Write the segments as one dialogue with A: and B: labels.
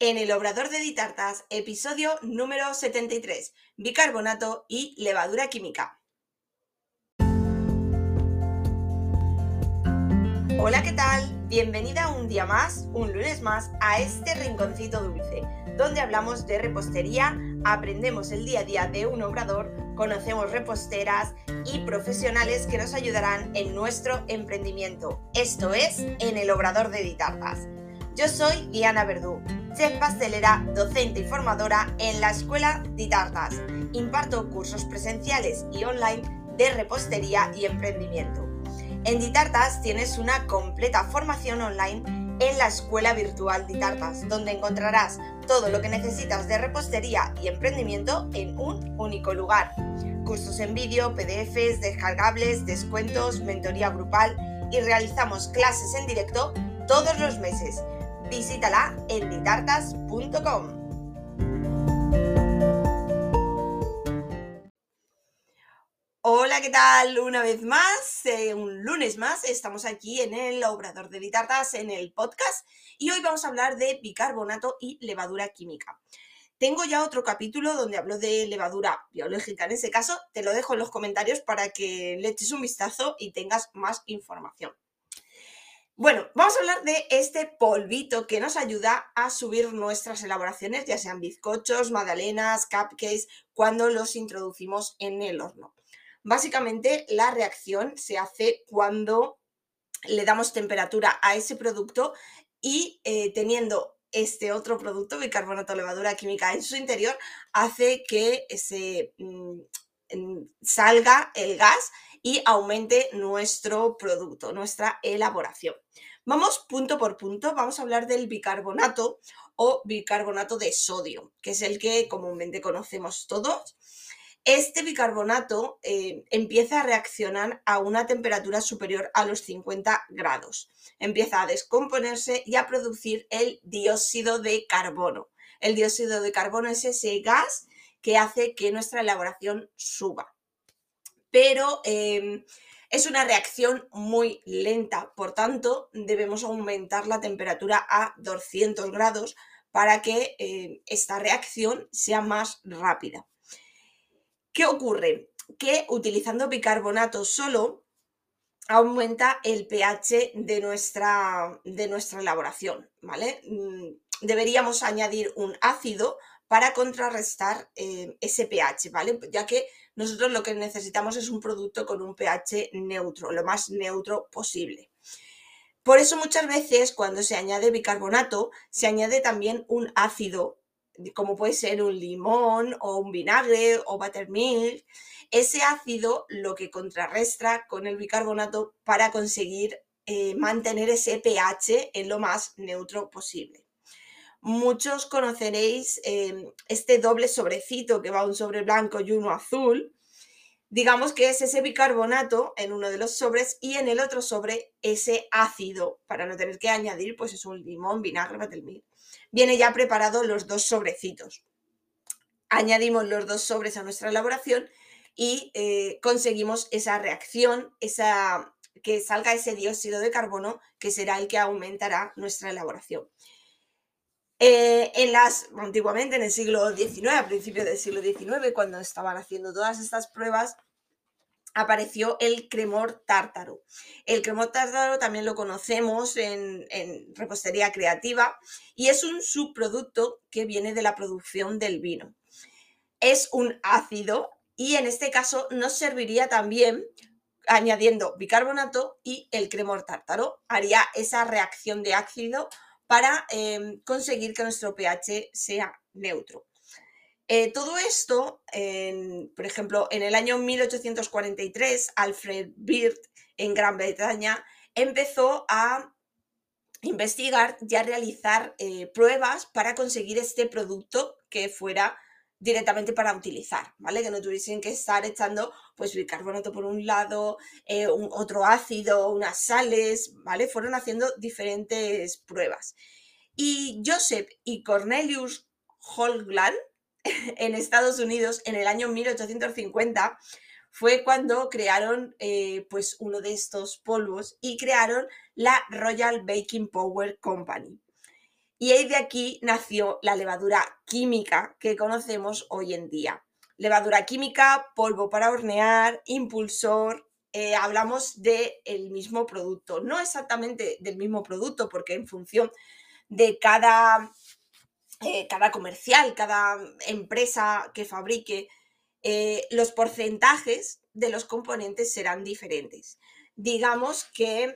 A: en el Obrador de Ditartas, episodio número 73, bicarbonato y levadura química. Hola, ¿qué tal? Bienvenida un día más, un lunes más, a este rinconcito dulce, donde hablamos de repostería, aprendemos el día a día de un obrador, conocemos reposteras y profesionales que nos ayudarán en nuestro emprendimiento. Esto es en el Obrador de Ditartas. Yo soy Diana Verdú, chef pastelera, docente y formadora en la Escuela Ditartas. Imparto cursos presenciales y online de repostería y emprendimiento. En Ditartas tienes una completa formación online en la escuela virtual Ditartas, donde encontrarás todo lo que necesitas de repostería y emprendimiento en un único lugar. Cursos en vídeo, PDFs, descargables, descuentos, mentoría grupal y realizamos clases en directo todos los meses. Visítala en ditartas.com. Hola, ¿qué tal? Una vez más, eh, un lunes más, estamos aquí en el Obrador de Ditartas, en el podcast, y hoy vamos a hablar de bicarbonato y levadura química. Tengo ya otro capítulo donde hablo de levadura biológica, en ese caso te lo dejo en los comentarios para que le eches un vistazo y tengas más información. Bueno, vamos a hablar de este polvito que nos ayuda a subir nuestras elaboraciones, ya sean bizcochos, magdalenas, cupcakes, cuando los introducimos en el horno. Básicamente la reacción se hace cuando le damos temperatura a ese producto y eh, teniendo este otro producto, bicarbonato levadura química en su interior, hace que se mm, salga el gas y aumente nuestro producto, nuestra elaboración. Vamos punto por punto, vamos a hablar del bicarbonato o bicarbonato de sodio, que es el que comúnmente conocemos todos este bicarbonato eh, empieza a reaccionar a una temperatura superior a los 50 grados. Empieza a descomponerse y a producir el dióxido de carbono. El dióxido de carbono es ese gas que hace que nuestra elaboración suba. Pero em, es una reacción muy lenta, por tanto debemos aumentar la temperatura a 200 grados para que eh, esta reacción sea más rápida. ¿Qué ocurre? Que utilizando bicarbonato solo aumenta el pH de nuestra, de nuestra elaboración, ¿vale? Mm, deberíamos añadir un ácido para contrarrestar eh, ese pH, ¿vale? Ya que nosotros lo que necesitamos es un producto con un pH neutro, lo más neutro posible. Por eso muchas veces cuando se añade bicarbonato, se añade también un ácido como puede ser un limón o un vinagre o buttermilk, ese ácido lo que contrarresta con el bicarbonato para conseguir eh, mantener ese pH en lo más neutro posible. Muchos conoceréis em, este doble sobrecito que va un sobre blanco y uno azul. Digamos que es ese bicarbonato en uno de los sobres y en el otro sobre ese ácido para no tener que añadir pues es un limón, vinagre, buttermilk viene ya preparado los dos sobrecitos. Añadimos los dos sobres a nuestra elaboración y eh, conseguimos esa reacción, esa, que salga ese dióxido de carbono, que será el que aumentará nuestra elaboración. Eh, en las, antiguamente en el siglo XIX, a principios del siglo XIX, cuando estaban haciendo todas estas pruebas, apareció el cremor tártaro. El cremor tártaro también lo conocemos en, repostería creativa y es un subproducto que viene de la producción del vino. Es un ácido y en este caso nos serviría también añadiendo bicarbonato y el cremor tártaro. Haría esa reacción de ácido para em, conseguir que nuestro pH sea neutro. Eh, todo esto, por ejemplo, en el año 1843, Alfred Bird, en Gran Bretaña, empezó a investigar y a realizar eh, pruebas para conseguir este producto que fuera directamente para utilizar, ¿vale? Que no tuviesen que estar echando pues bicarbonato por un lado, eh, otro ácido, unas sales, ¿vale? Fueron haciendo diferentes pruebas. Y Joseph y Cornelius Holgland en Estados Unidos en el año 1850 fue cuando crearon eh, pues uno de estos polvos y crearon la Royal Baking Power Company. Y de aquí nació la levadura química que conocemos hoy en día. Levadura química, polvo para hornear, impulsor, eh, hablamos del mismo producto. No exactamente del mismo producto, porque en función de cada, eh, cada comercial, cada empresa que fabrique, eh, los porcentajes de los componentes serán diferentes. Digamos que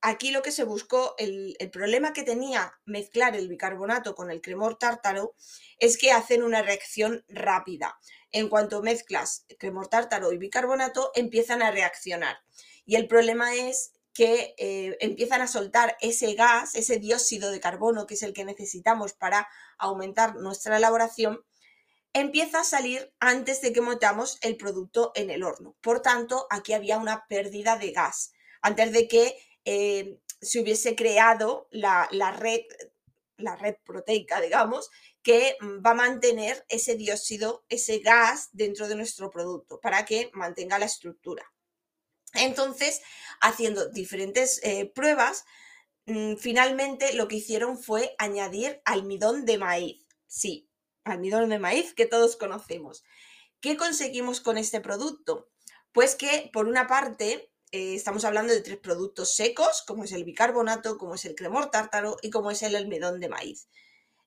A: aquí lo que se buscó, el, el, problema que tenía mezclar el bicarbonato con el cremor tártaro es que hacen una reacción rápida en cuanto mezclas cremor tártaro y bicarbonato, empiezan a reaccionar. Y el problema es que eh, empiezan a soltar ese gas, ese dióxido de carbono, que es el que necesitamos para aumentar nuestra elaboración, empieza a salir antes de que metamos el producto en el horno. Por tanto, aquí había una pérdida de gas, antes de que eh, se hubiese creado la, la, red, la red proteica, digamos, que mm, va a mantener ese dióxido, ese gas dentro de nuestro producto para que mantenga la estructura. Entonces, haciendo diferentes eh, pruebas, mm, finalmente lo que hicieron fue añadir almidón de maíz. Sí, almidón de maíz que todos conocemos. ¿Qué conseguimos con este producto? Pues que por una parte eh, estamos hablando de tres productos secos, como es el bicarbonato, como es el cremor tártaro y como es el almidón de maíz.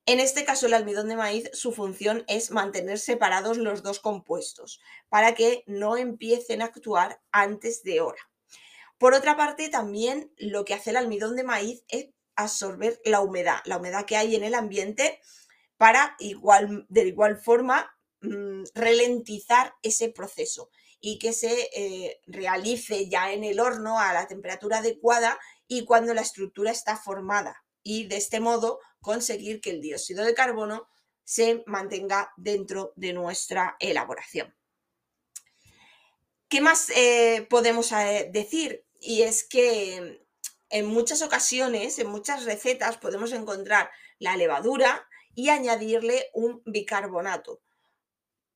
A: En este caso, el almidón de maíz, su función es mantener separados los dos compuestos para que no empiecen a actuar antes de hora. Por otra parte, también lo que hace el almidón de maíz es absorber la humedad, la humedad que hay en el ambiente para igual, de igual forma mm, ralentizar ese proceso y que se eh, realice ya en el horno a la temperatura adecuada y cuando la estructura está formada. Y de este modo conseguir que el dióxido de carbono se mantenga dentro de nuestra elaboración. ¿Qué más eh, podemos eh, decir? Y es que en muchas ocasiones, en muchas recetas, podemos encontrar la levadura y añadirle un bicarbonato.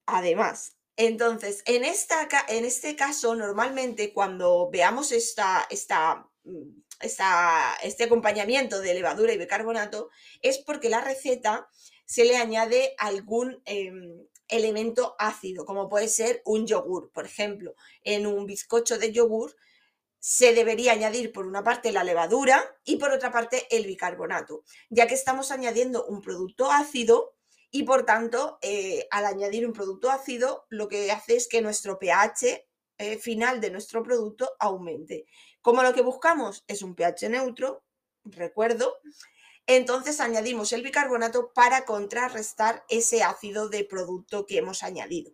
A: Además, entonces, en, esta, en este caso, normalmente cuando veamos esta, esta mm, este acompañamiento de levadura y bicarbonato es porque la receta se le añade algún em, elemento ácido, como puede ser un yogur. Por ejemplo, en un bizcocho de yogur se debería añadir por una parte la levadura y por otra parte el bicarbonato, ya que estamos añadiendo un producto ácido y por tanto eh, al añadir un producto ácido lo que hace es que nuestro pH eh, final de nuestro producto aumente. Como lo que buscamos es un pH neutro, recuerdo, entonces añadimos el bicarbonato para contrarrestar ese ácido de producto que hemos añadido.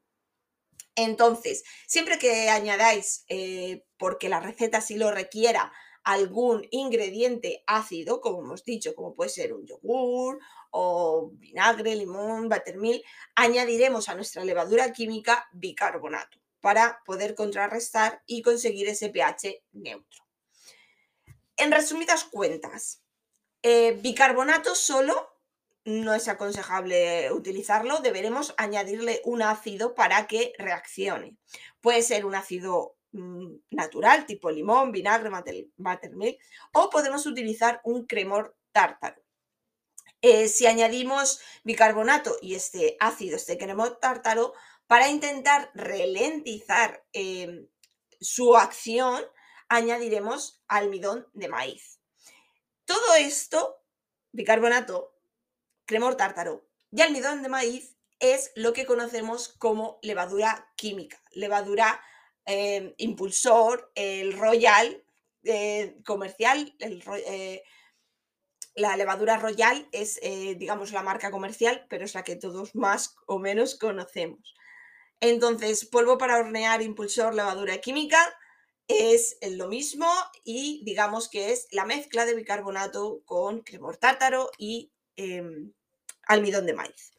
A: Entonces, siempre que añadáis, eh, porque la receta sí lo requiera, algún ingrediente ácido, como hemos dicho, como puede ser un yogur o vinagre, limón, buttermilk, añadiremos a nuestra levadura química bicarbonato para poder contrarrestar y conseguir ese pH neutro. En resumidas cuentas, eh, bicarbonato solo no es aconsejable utilizarlo, deberemos añadirle un ácido para que reaccione. Puede ser un ácido mm, natural, tipo limón, vinagre, buttermilk, o podemos utilizar un cremor tártaro. Eh, si añadimos bicarbonato y este ácido, este cremor tártaro, para intentar ralentizar em, su acción, añadiremos almidón de maíz. Todo esto, bicarbonato, cremor tártaro y almidón de maíz, es lo que conocemos como levadura química, levadura em, impulsor, el royal eh, comercial, eh, la levadura royal es, eh, digamos, la marca comercial, pero es la que todos más o menos conocemos. Entonces, polvo para hornear, impulsor, levadura química es lo mismo y digamos que es la mezcla de bicarbonato con cremor tártaro y em, almidón de maíz.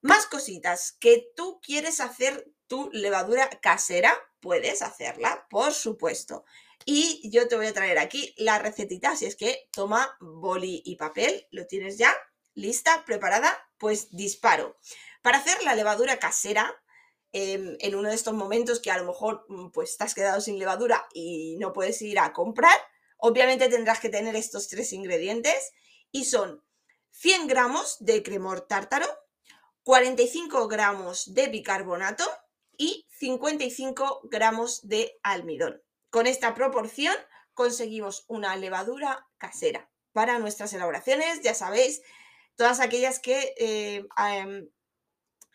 A: Más cositas, que tú quieres hacer tu levadura casera, puedes hacerla, por supuesto. Y yo te voy a traer aquí la recetita, si es que toma boli y papel, lo tienes ya, lista, preparada, pues disparo. Para hacer la levadura casera, Em, en uno de estos momentos que a lo mejor mm, pues has quedado sin levadura y no puedes ir a comprar, obviamente tendrás que tener estos tres ingredientes y son 100 gramos de cremor tártaro, 45 gramos de bicarbonato y 55 gramos de almidón. Con esta proporción conseguimos una levadura casera para nuestras elaboraciones, ya sabéis, todas aquellas que eh,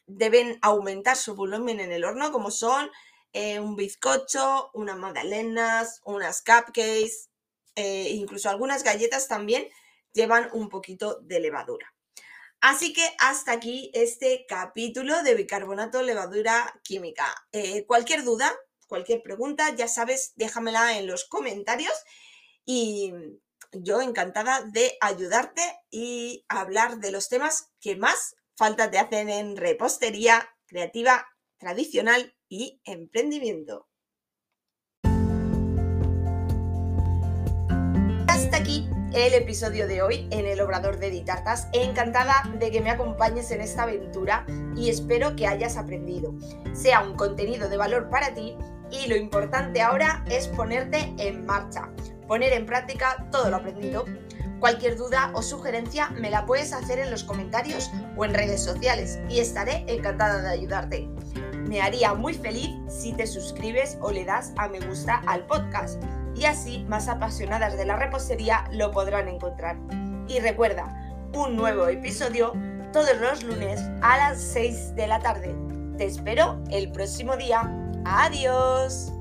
A: deben aumentar su volumen en el horno, como son eh, un bizcocho, unas magdalenas, unas cupcakes, eh, incluso algunas galletas también llevan un poquito de levadura. Así que hasta aquí este capítulo de bicarbonato levadura química. Cualquier duda, cualquier pregunta, ya sabes, déjamela en los comentarios y yo encantada de ayudarte y hablar de los temas que más falta te hacen en repostería creativa, tradicional y emprendimiento. Hasta aquí el episodio de hoy en el Obrador de Ditartas. Encantada de que me acompañes en esta aventura y espero que hayas aprendido. Sea un contenido de valor para ti y lo importante ahora es ponerte en marcha, poner en práctica todo lo aprendido. Cualquier duda o sugerencia me la puedes hacer en los comentarios o en redes sociales y estaré encantada de ayudarte. Me haría muy feliz si te suscribes o le das a me gusta al podcast y así más apasionadas de la repostería lo podrán encontrar. Y recuerda, un nuevo episodio todos los lunes a las 6 de la tarde. Te espero el próximo día. Adiós.